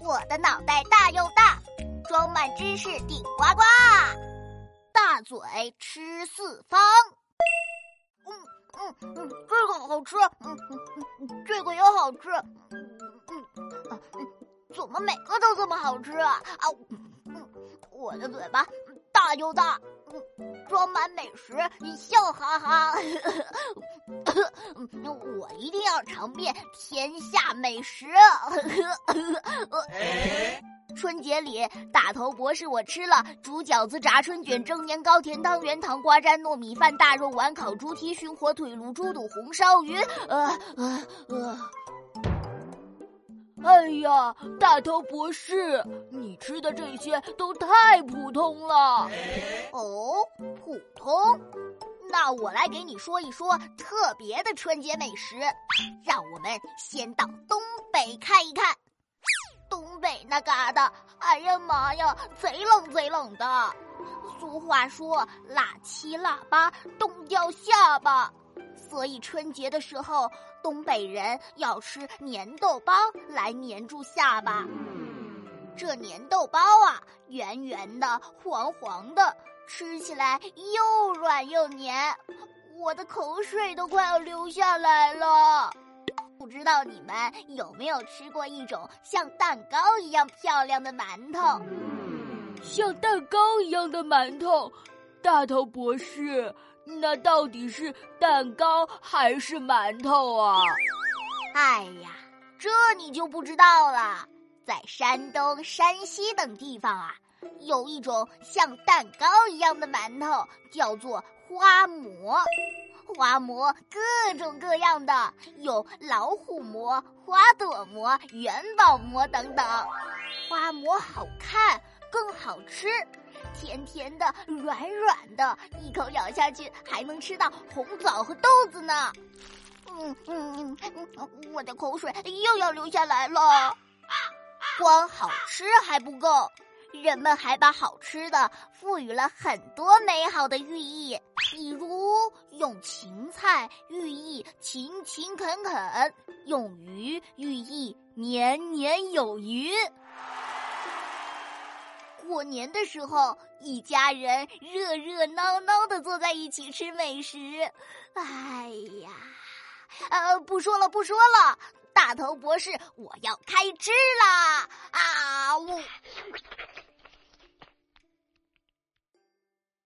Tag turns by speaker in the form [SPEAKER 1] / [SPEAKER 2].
[SPEAKER 1] 我的脑袋大又大，装满知识顶呱呱，大嘴吃四方。嗯嗯嗯，这个好吃，嗯嗯嗯，这个也好吃，嗯嗯嗯，怎么每个都这么好吃啊？啊，嗯，我的嘴巴大又大，嗯，装满美食，笑哈哈。我一定要尝遍天下美食。春节里，大头博士我吃了煮饺子、炸春卷、蒸年糕、甜汤圆、糖瓜粘、糯米饭、大肉丸、烤猪蹄、熏火腿、卤猪肚、红烧鱼。呃呃呃。
[SPEAKER 2] 哎呀，大头博士，你吃的这些都太普通了。
[SPEAKER 1] 哦，普通。那我来给你说一说特别的春节美食，让我们先到东北看一看。东北那嘎达，哎呀妈呀，贼冷贼冷的。俗话说“腊七腊八，冻掉下巴”，所以春节的时候，东北人要吃粘豆包来粘住下巴。这粘豆包啊，圆圆的，黄黄的。吃起来又软又黏，我的口水都快要流下来了。不知道你们有没有吃过一种像蛋糕一样漂亮的馒头？
[SPEAKER 2] 像蛋糕一样的馒头，大头博士，那到底是蛋糕还是馒头啊？
[SPEAKER 1] 哎呀，这你就不知道了。在山东、山西等地方啊。有一种像蛋糕一样的馒头，叫做花馍。花馍各种各样的，有老虎馍、花朵馍、元宝馍等等。花馍好看，更好吃，甜甜的，软软的，一口咬下去还能吃到红枣和豆子呢。嗯嗯嗯，我的口水又要流下来了。光好吃还不够。人们还把好吃的赋予了很多美好的寓意，比如用芹菜寓意勤勤恳恳，用鱼寓意年年有余。过年的时候，一家人热热闹闹的坐在一起吃美食。哎呀，呃，不说了，不说了，大头博士，我要开吃啦！啊！